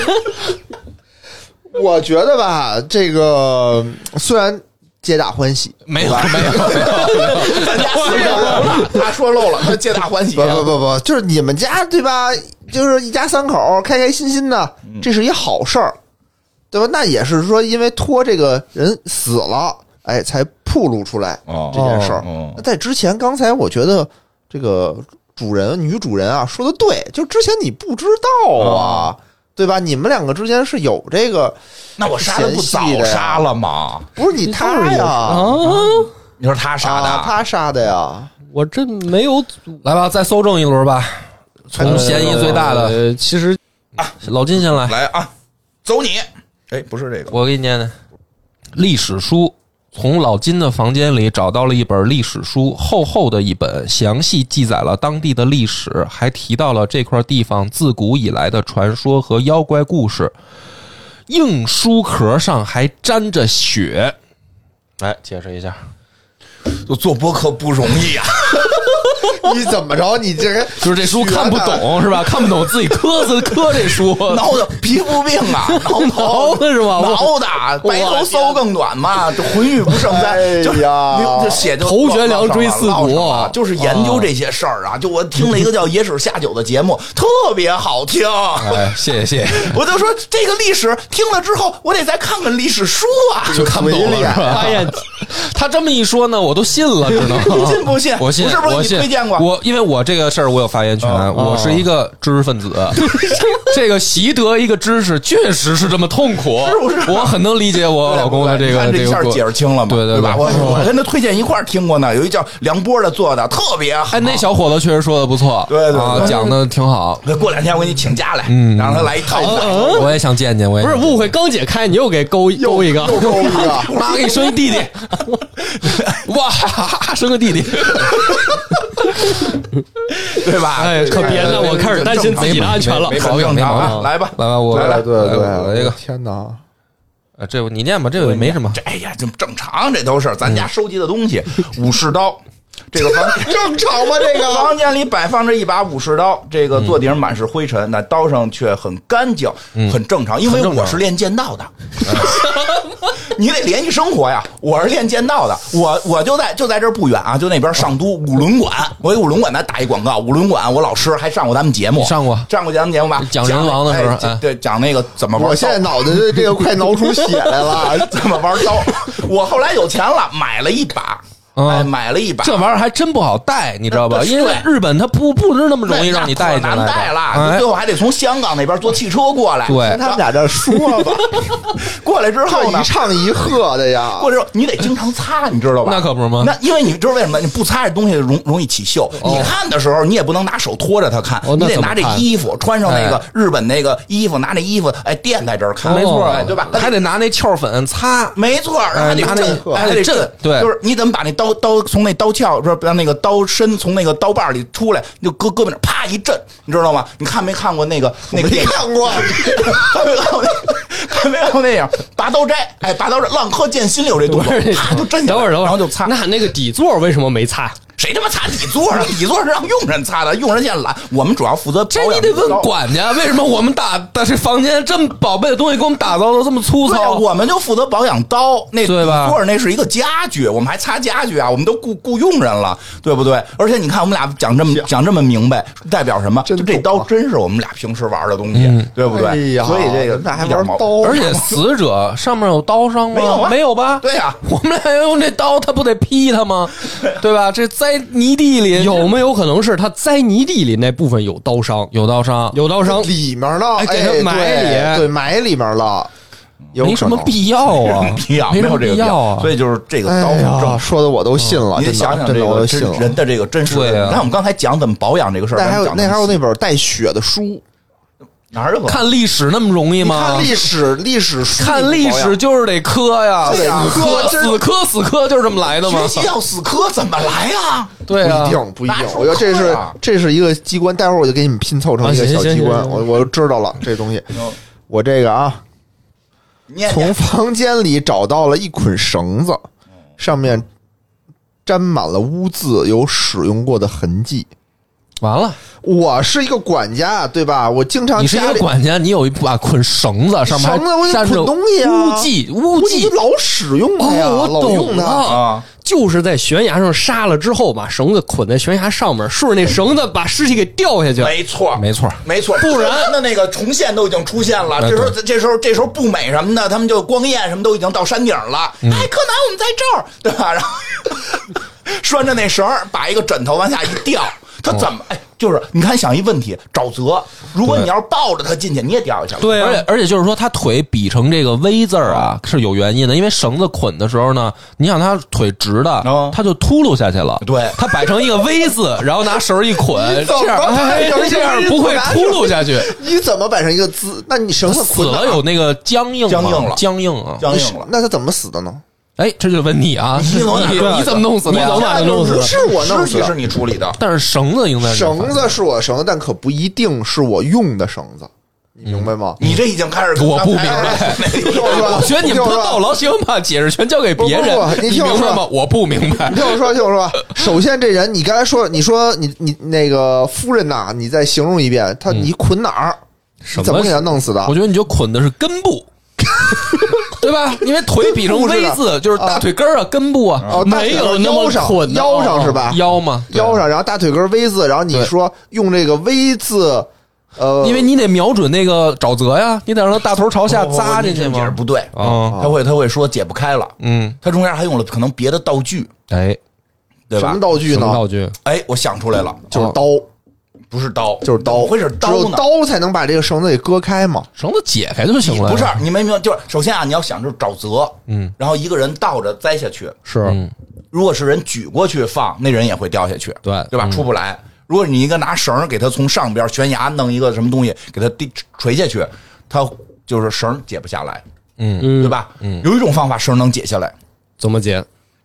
我觉得吧，这个虽然皆大欢喜，没有没有没有，咱家四个人了，他说漏了，他皆大欢喜不。不不不，就是你们家对吧？就是一家三口开开心心的，这是一好事儿，对吧？那也是说，因为托这个人死了，哎，才暴露出来哦这件事儿。在之前，刚才我觉得这个主人女主人啊说的对，就之前你不知道啊，对吧？你们两个之间是有这个，那我杀的不早杀了吗？不是你他呀，啊，你说他杀的啊，他杀的呀。我这没有组来吧，再搜证一轮吧。从嫌疑最大的呃，其实啊老金先来，来啊，走你！哎，不是这个，我给你念念历史书。从老金的房间里找到了一本历史书，厚厚的一本，详细记载了当地的历史，还提到了这块地方自古以来的传说和妖怪故事。硬书壳上还沾着血。来，解释一下，就做播客不容易啊。你怎么着？你这人 就是这书看不懂是吧？看不懂自己磕死磕这书，挠的皮肤病啊，挠挠头的是吧？挠的，白头搔更短嘛，这浑欲不胜哎簪，就呀就写就头悬梁锥刺股就是研究这些事儿啊。就我听了一个叫《野史下酒》的节目，特别好听。哎，谢谢谢谢，我就说这个历史听了之后，我得再看看历史书啊。就看不懂了？发现他这么一说呢，我都信了，只能信不信？我信不是不是，我信信推荐过我，因为我这个事儿我有发言权，哦我是一个知识分子。这个习得一个知识，确实是这么痛苦，是不是我很能理解我老公的这个你看这一下个过解释清了嘛，对对对吧？我我跟他推荐一块儿听过呢，有一叫梁波的做的特别好。哎，那小伙子确实说的不错，对对对，啊讲的挺好。过两天我给你请假来，嗯让他来一套。我也想见见，我也不是误会刚解开，你又给勾勾一个，又勾一个，妈给你生一弟弟，哇，生个弟弟，对吧？哎可别了我开始担心自己的安全了没毛病正常没毛病啊来吧，来吧，我来来对对对，来我这个，天哪！呃这你念吧，这个没什么。这哎呀，这正常，这都是咱家收集的东西。武士刀，这个房 正常吗？这个 房间里摆放着一把武士刀，这个座顶满是灰尘，那刀上却很干净，很正常。因为我是练剑道的，你得联系生活呀。我是练剑道的，我我就在就在这不远啊，就那边上都五轮馆，我给五轮馆咱打一广告。五轮馆，我老师还上过咱们节目，上过上过咱们节目吧？讲人王的时候哎哎对，讲那个怎么玩。我现在脑袋这个快挠出血来了。怎么玩刀？我后来有钱了，买了一把，嗯哎，买了一把。这玩意儿还真不好带，你知道吧？因为日本它不不是那么容易让你带难进来难。带了，哎最后还得从香港那边坐汽车过来。对跟他们俩这说吧，过来之后呢一，唱一和的呀过。来之后你得经常擦，你知道吧？那可不是吗那因为你知道为什么？你不擦这东西容容易起锈。你看的时候，你也不能拿手托着它看，哦你得拿这衣服穿上那个哎日本那个衣服，拿那衣服哎垫在这儿看，没错哎，对吧？还得拿那翘粉擦。没错，然后还得拿那震，还得震还得震，对就是你怎么把那刀刀从那刀鞘，说让那个刀身从那个刀把里出来，就搁胳膊那啪一震，你知道吗？你看没看过那个那个电影？看过，看没看过那？看没看过电影？拔刀斋，哎，拔刀斋，浪客剑心里有这动作，啪就震下来，等会儿等会儿，然后就擦。那那个底座为什么没擦？谁他妈擦底座啊？底座是让佣人擦的，佣人现在懒，我们主要负责保这养你得问管家，为什么我们打的这房间这么宝贝的东西给我们打造的这么粗对啊，糙？我们就负责保养刀，那对吧底座那是一个家具，我们还擦家具啊，我们都雇雇佣人了，对不对？而且你看我们俩讲这么讲这么明白，代表什么？就真这刀啊真是我们俩平时玩的东西，嗯对不对？哎呀，所以这个那还一点毛玩刀，而且死者上面有刀伤吗？没有啊没有吧？对呀我们俩要用这刀，他不得劈他吗？对吧？这栽泥地里有没有可能是他栽泥地里那部分有刀伤？有刀伤，有刀伤，里面了，哎给他哎埋对里对，埋里面了，有没什么。必要啊，必要没有这个必要啊。所以就是这个刀。说的我都信了，你想想这个人的这个真实。你看我们刚才讲怎么保养这个事儿，那还有那还有那本带血的书，哪儿有看历史那么容易吗看？历史历史书，看历史就是得磕呀，对呀死磕死磕死磕就是这么来的吗学？习要死磕怎么来呀？对啊不一，定，不一定我觉得这是这是一个机关，待会儿我就给你们拼凑成一个小机关。行我我知道了这东西，我这个啊，从房间里找到了一捆绳子，上面沾满了污渍，有使用过的痕迹。完了，我是一个管家，对吧？我经常你是一家里个管家，你有一把捆绳子，上面绳子我得捆东西啊污迹，污迹就。老使用它呀，哦我懂老用它。了啊，就是在悬崖上杀了之后，把绳子捆在悬崖上面，顺着那绳子把尸体给吊下去。没错，没错，没错，不然那那个重现都已经出现了。哎这时候，这时候，这时候不美什么的，他们就光焰什么都已经到山顶了。嗯哎，柯南，我们在这儿，对吧？然后 拴着那绳儿，把一个枕头往下一吊，他怎么？哎，就是你看，想一问题，沼泽，如果你要是抱着他进去，你也掉下去了。对啊而且而且就是说，他腿比成这个 V 字儿啊，是有原因的，因为绳子捆的时候呢，你想他腿直的哦，他就秃噜下去了。对他摆成一个 V 字，然后拿绳一捆，这样这样不会秃噜下去。你怎么摆成一个字？那你绳子死了有那个僵硬吗僵硬了僵硬啊！僵硬了。那他怎么死的呢？哎，这就问你啊，你怎么弄死的？你怎么把他弄死的是我弄死的尸体是你处理的，但是绳子应该是绳子是我绳子，但可不一定是我用的绳子，你明白吗？你这已经开始我不明白 我觉得你不逗老喜欢把解释权交给别人你你听我说明白吗？我不明白你。听我说，听我说。首先，这人你刚才说，你说你你那个夫人呐，你再形容一遍，他你捆哪儿？什么你怎么给他弄死的我？觉得你就捆的是根部，对吧？因为腿比成 V 字，就是大腿根儿啊，根部啊，哦，大腿没有那么腰上捆腰上是吧？腰嘛，腰上，然后大腿根 V 字，然后你说用这个 V 字，呃，因为你得瞄准那个沼泽呀，你得让它大头朝下扎进去你这解释。不对，啊，他会他会说解不开了，嗯，他中间还用了可能别的道具，哎，对吧什么？道具呢？道具？哎，我想出来了，就是刀，不是刀，就是刀。怎么会是刀只有呢？刀才能把这个绳子给割开嘛。绳子解开就行了。不是，你没明白？就是首先啊，你要想就是沼泽，嗯，然后一个人倒着栽下去，是，嗯如果是人举过去放，那人也会掉下去，对对吧？出不来。如果你一个拿绳儿给他从上边悬崖弄一个什么东西给他滴垂下去，他就是绳解不下来，嗯嗯，对？吧？嗯有一种方法绳能解下来，怎么解？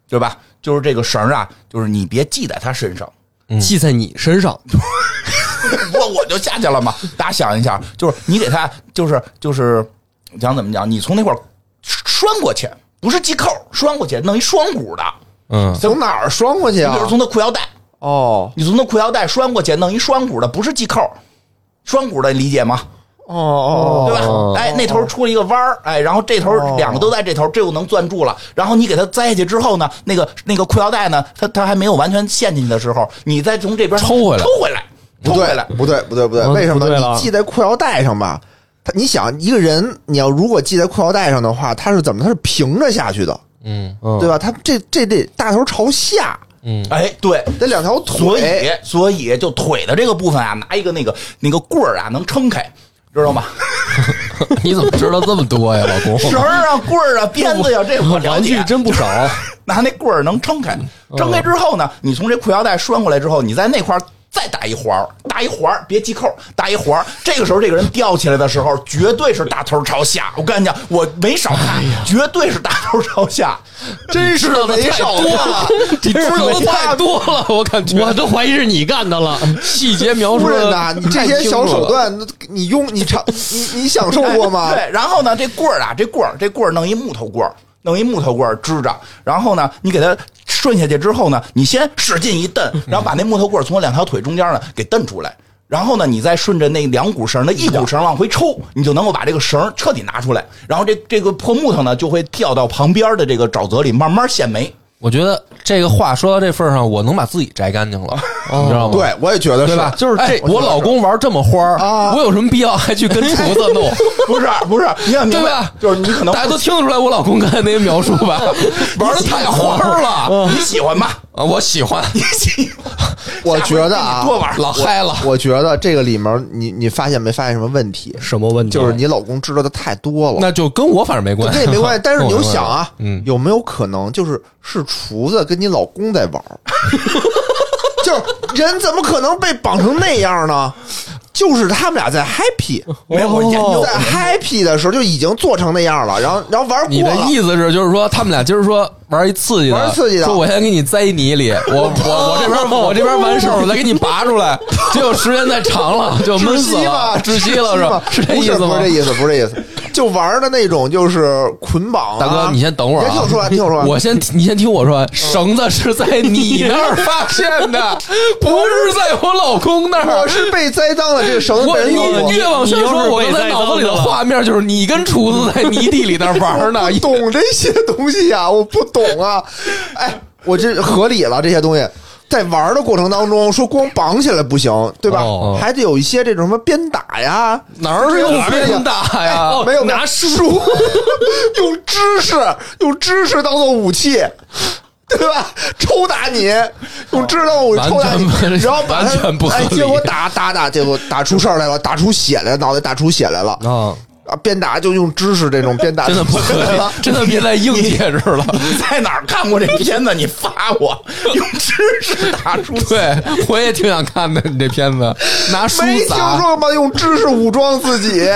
对吧？就是这个绳啊，就是你别系在他身上，系在你身上，我我就下去了嘛。大家想一下，就是你给他，就是就是讲怎么讲，你从那块儿拴过去，不是系扣，拴过去，弄一双股的，嗯，从哪儿拴过去啊？你比如？从他裤腰带，哦。你从他裤腰带拴过去，弄一双股的，不是系扣，双股的理解吗？哦哦，对吧？哦哎，那头出了一个弯儿，哎，然后这头哦两个都在这头，这又能攥住了。然后你给它栽下去之后呢，那个那个裤腰带呢，它它还没有完全陷进去的时候，你再从这边抽回来抽回来，不对抽回来。，不对，不对，不对，嗯为什么呢？你系在裤腰带上吧，他你想一个人，你要如果系在裤腰带上的话，他是怎么？他是平着下去的，嗯嗯，对吧？他这这得大头朝下，嗯，哎，对，得两条腿所以。所以就腿的这个部分啊，拿一个那个那个棍儿啊，能撑开，知道吗？你怎么知道这么多呀，老公？绳儿啊，棍儿啊，鞭子呀，这我了玩具解。真不少。拿那棍儿能撑开，撑开之后呢，你从这裤腰带拴过来之后，你在那块儿再打一环儿，打一环儿，别系扣，打一环儿。这个时候，这个人吊起来的时候，绝对是大头朝下。我跟你讲，我没少看，绝对是大头朝下。真是没少看，你知道的太多了，我感觉我都怀疑是你干的了。细节描述的夫人呐，你这些小手段，你用你尝你你享受过吗？对，然后呢，这棍儿啊，这棍儿，这棍儿弄一木头棍儿，弄一木头棍支着，然后呢，你给它顺下去之后呢，你先使劲一蹬，然后把那木头棍从我两条腿中间呢给蹬出来。然后呢，你再顺着那两股绳的一股绳往回抽，你就能够把这个绳彻底拿出来。然后这这个破木头呢，就会掉到旁边的这个沼泽里，慢慢现没。我觉得这个话说到这份儿上，我能把自己摘干净了，你知道吗？对，我也觉得是对吧？就是哎这我老公玩这么花儿，啊我有什么必要还去跟厨子弄？不是不是，你想明白对吧？就是你可能大家都听得出来我老公刚才那些描述吧？玩的太花儿了你喜欢吧？啊！我喜欢，你喜欢，我觉得啊。老嗨了。我觉得这个里面你你发现没发现什么问题？什么问题？就是你老公知道的太多了。那就跟我反正没关系，这也没关系，但是你就想啊，嗯，有没有可能就是是厨子跟你老公在玩儿？就是人怎么可能被绑成那样呢？就是他们俩在 happy，没有我研究在 happy 的时候就已经做成那样了，然后然后玩过你的。意思是，就是说他们俩今儿说玩一刺激的，玩刺激的说我先给你栽泥里，我我我这边我这边完手，我再给你拔出来，结果时间太长了，就闷死窒息嘛，了，窒息了是吧？是这意思吗不是这？意思，不是这意思，就玩的那种就是捆绑、啊。大哥，你先等会儿啊！你先听我说完，听我说完。我先，你先听我说完。绳子是在你那儿发现的，不是在我老公那儿我。是被栽赃的，这个绳子我你。越往深说，我刚才脑子里的画面就是你跟厨子在泥地里那玩呢。懂这些东西呀、我不懂啊。哎，我这合理了，这些东西。在玩的过程当中，说光绑起来不行，对吧？哦。还得有一些这种什么鞭打呀，哪儿有鞭打呀？哦没有拿书，用知识，用知识当做武器，对吧？抽打你，用知识当做武器抽打你然后把他，哎，结果打打打，结果打出事儿来了，打出血来了，脑袋打出血来了。啊，啊！鞭打就用知识这种鞭打，真的不合理，真的别再硬解释了。你在哪儿看过这片子？你发我，用知识打出对，我也挺想看的，你这片子拿书没听砸，说吗？用知识武装自己，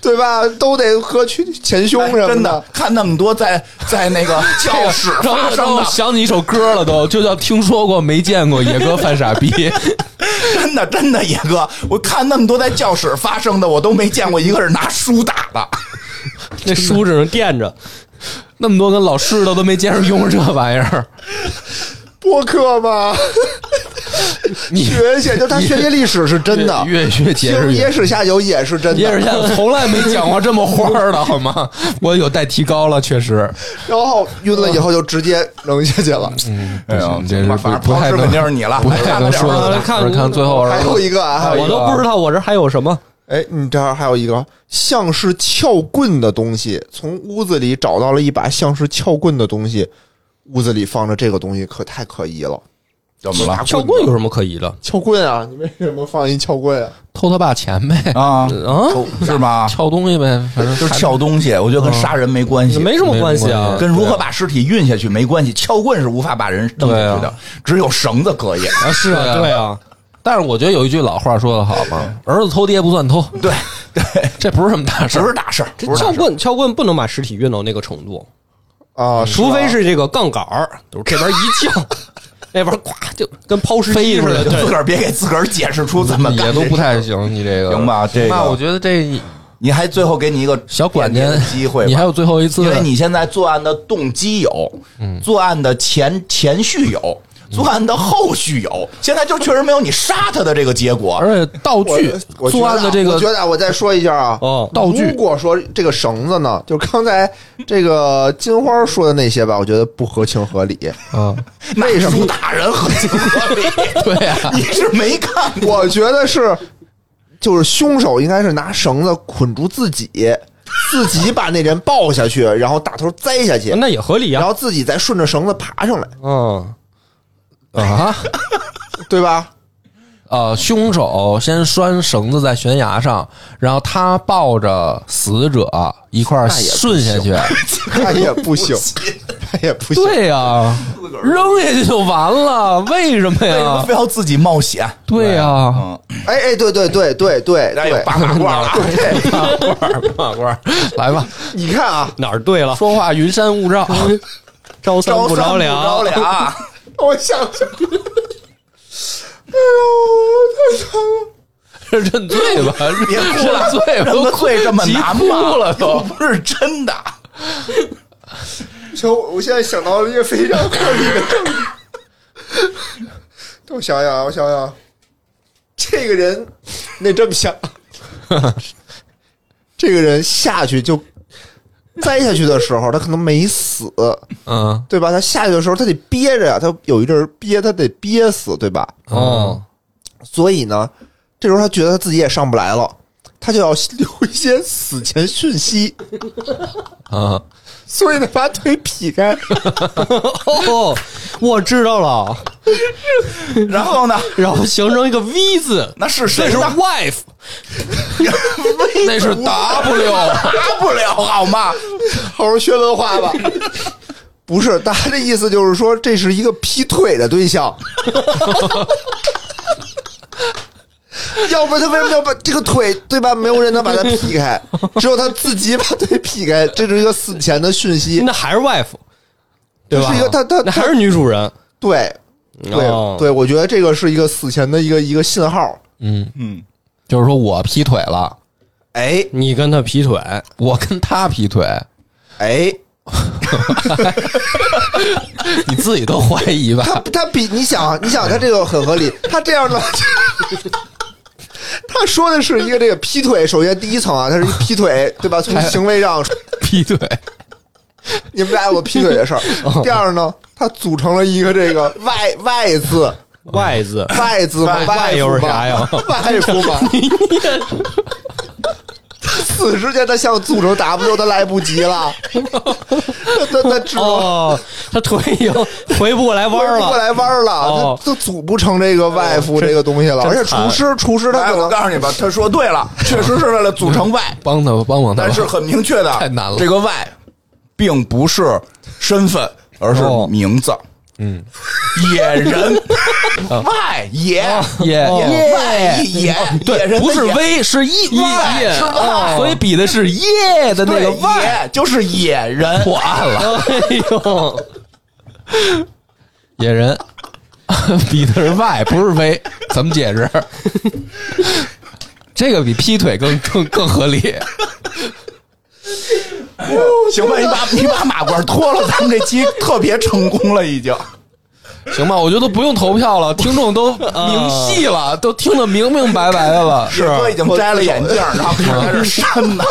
对吧？都得和去前胸什么哎真的看那么多在在那个 教室发生的，想起一首歌了都，就叫听说过没见过，野哥犯傻逼。真的真的野哥，我看那么多在教室发生的，我都没见过一个是拿书打的。那书只能垫着。那么多跟老师的都没见着用这玩意儿，播客吗？你学学，就他学习历史是真的，越学节听日野史下酒也是真的野史的。下从来没讲过这么花儿的好吗？我有待提高了，确实。然后晕了以后就直接扔下去了。嗯，哎呀这是反正不太肯定是你了不太能说的。来看看最后还有一个啊，还有一个我都不知道我这还有什么。哎，你这儿还有一个像是撬棍的东西，从屋子里找到了一把像是撬棍的东西，屋子里放着这个东西可太可疑了。怎么了撬棍有什么可疑的撬棍啊！你为什么放一撬棍啊？偷他爸钱呗，啊？啊？是吧？撬东西呗，反正就是撬东西，我觉得跟杀人没关系，没什么关系啊。跟如何把尸体运下去没关系。撬棍是无法把人扔下去的，只有绳子可以。啊，是啊，对啊。但是我觉得有一句老话说的好嘛，儿子偷爹不算偷，对对，这不是什么大事儿，不是大事儿。这撬棍撬棍不能把尸体运到那个程度，啊，除非是这个杠杆儿，就是这边一撬，那边咵就跟抛尸机似的。自个儿别给自个儿解释出怎么也都不太行。你这个行吧？这个那我觉得这你还最后给你一个小管家机会，你还有最后一次，因为你现在作案的动机有，作案的前前序有。作案的后续有，现在就确实没有你杀他的这个结果，而且道具我作案的这个我觉得啊我再说一下啊，哦，道具如果说这个绳子呢，就刚才这个金花说的那些吧，我觉得不合情合理。啊，为什么苏大人合情合理？对呀你是没看过。我觉得是，就是凶手应该是拿绳子捆住自己，自己把那人抱下去，然后大头栽下去，那也合理呀。然后自己再顺着绳子爬上来，嗯，啊 对吧？呃，凶手先拴绳子在悬崖上，然后他抱着死者一块儿顺下去。那也不行，那也不行。对呀、扔下去就完了，为什么为什么呀非？要自己冒险？对呀、嗯，哎哎，对对对对对对，那有八马褂了。对，马官儿，来吧，你看啊，哪儿对了？说话云山雾罩。朝三不招三不着着两，俩，我想想，哎呦，太惨了。认罪吧，别哭了，认罪吧，认个罪这么难急吗？哭了都。不是真的。行，我现在想到了一个非常合理的我想想啊，我想想，这个人，你得这么想，这个人下去就栽下去的时候，他可能没死，嗯对吧？他下去的时候，他得憋着呀，他有一阵儿憋，他得憋死，对吧？哦，所以呢，这时候他觉得他自己也上不来了，他就要留一些死前讯息，啊，所以得，把腿劈开。哦，我知道了，然后呢？然后形成一个 V 字，那是谁那是？wife，那是 W，W 不了好吗？好好学文化吧。不是，大家的意思就是说，这是一个劈腿的对象。要不然他为什么要把这个腿，对吧？没有人能把他劈开，只有他自己把腿劈开。这是一个死前的讯息。那还是 wife，对吧？是一个他他那还是女主人，对对、哦对，我觉得这个是一个死前的一个一个信号。嗯，嗯，就是说我劈腿了，哎你跟他劈腿，我跟他劈腿，哎，你自己都怀疑他吧？他他比你想，你想他这个很合理，他这样呢，他说的是一个这个劈腿，首先第一层啊，他是一劈腿，对吧？从行为上，劈腿，你们俩有过劈腿的事儿。第二呢，他组成了一个这个外外字。外字，外字嘛外又是啥呀？外夫嘛。死之前他想组成 W 他来不及了，他他哦，他腿已经 回不过来弯了回不过，来弯了，哦他都组不成这个外服这个东西了。而且厨师厨师他哎，可能我告诉你吧，他说对了，确实是为了组成 Y，帮他帮帮他。但是很明确的，太难了这个 Y 并不是身份，而是哦名字。嗯，野人。外野。野。野。外野。野对，不是野 V 是是 Y，所以比的是耶的那个外。就是野人。破案了，哎呦，野人。比的是 Y 不是 V，怎么解释？这个比劈腿更更更合理。行吧，你把你把马褂脱了，咱们这期特别成功了，已经。行吧，我觉得不用投票了，听众都 明细了，都听得明明白白的了。是哥已经摘了眼镜，然后开始扇呢。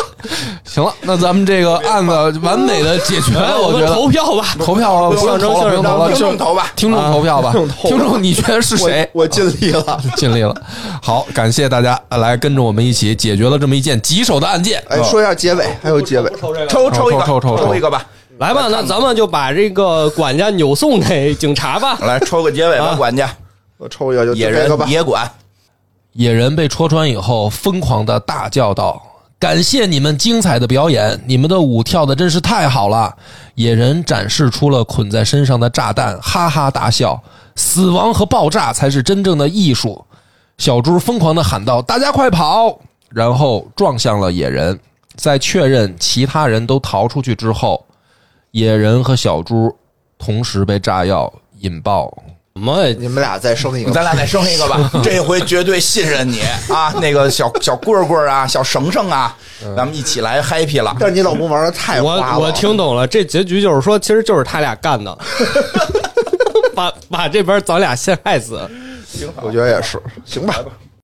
行了，那咱们这个案子完美的解决了，我觉得投票吧，投票吧，不用投了，不用投了，听就众投吧。听众投票吧。听众投吧听众，你觉得是谁？我我尽力了。尽力了。好，感谢大家来跟着我们一起解决了这么一件棘手的案件。哎，说一下结尾，还有结尾。抽这个，抽抽一个，抽抽抽抽一个吧。来吧，那咱们就把这个管家扭送给警察吧。来抽个结尾吧，啊管家，我抽一个就野人。野管，野人被戳穿以后，疯狂的大叫道：“感谢你们精彩的表演，你们的舞跳的真是太好了！”野人展示出了捆在身上的炸弹，哈哈大笑。死亡和爆炸才是真正的艺术。小猪疯狂的喊道：“大家快跑！”然后撞向了野人。在确认其他人都逃出去之后，野人和小猪同时被炸药引爆。什么？你们俩再生一个，咱俩再生一个吧，这回绝对信任你。啊！那个小小棍棍啊，小绳绳啊，咱们一起来 happy 了。但是你老公玩的太我花了，我听懂了，这结局就是说，其实就是他俩干的，把把这边咱俩陷害死。我觉得也是，行吧，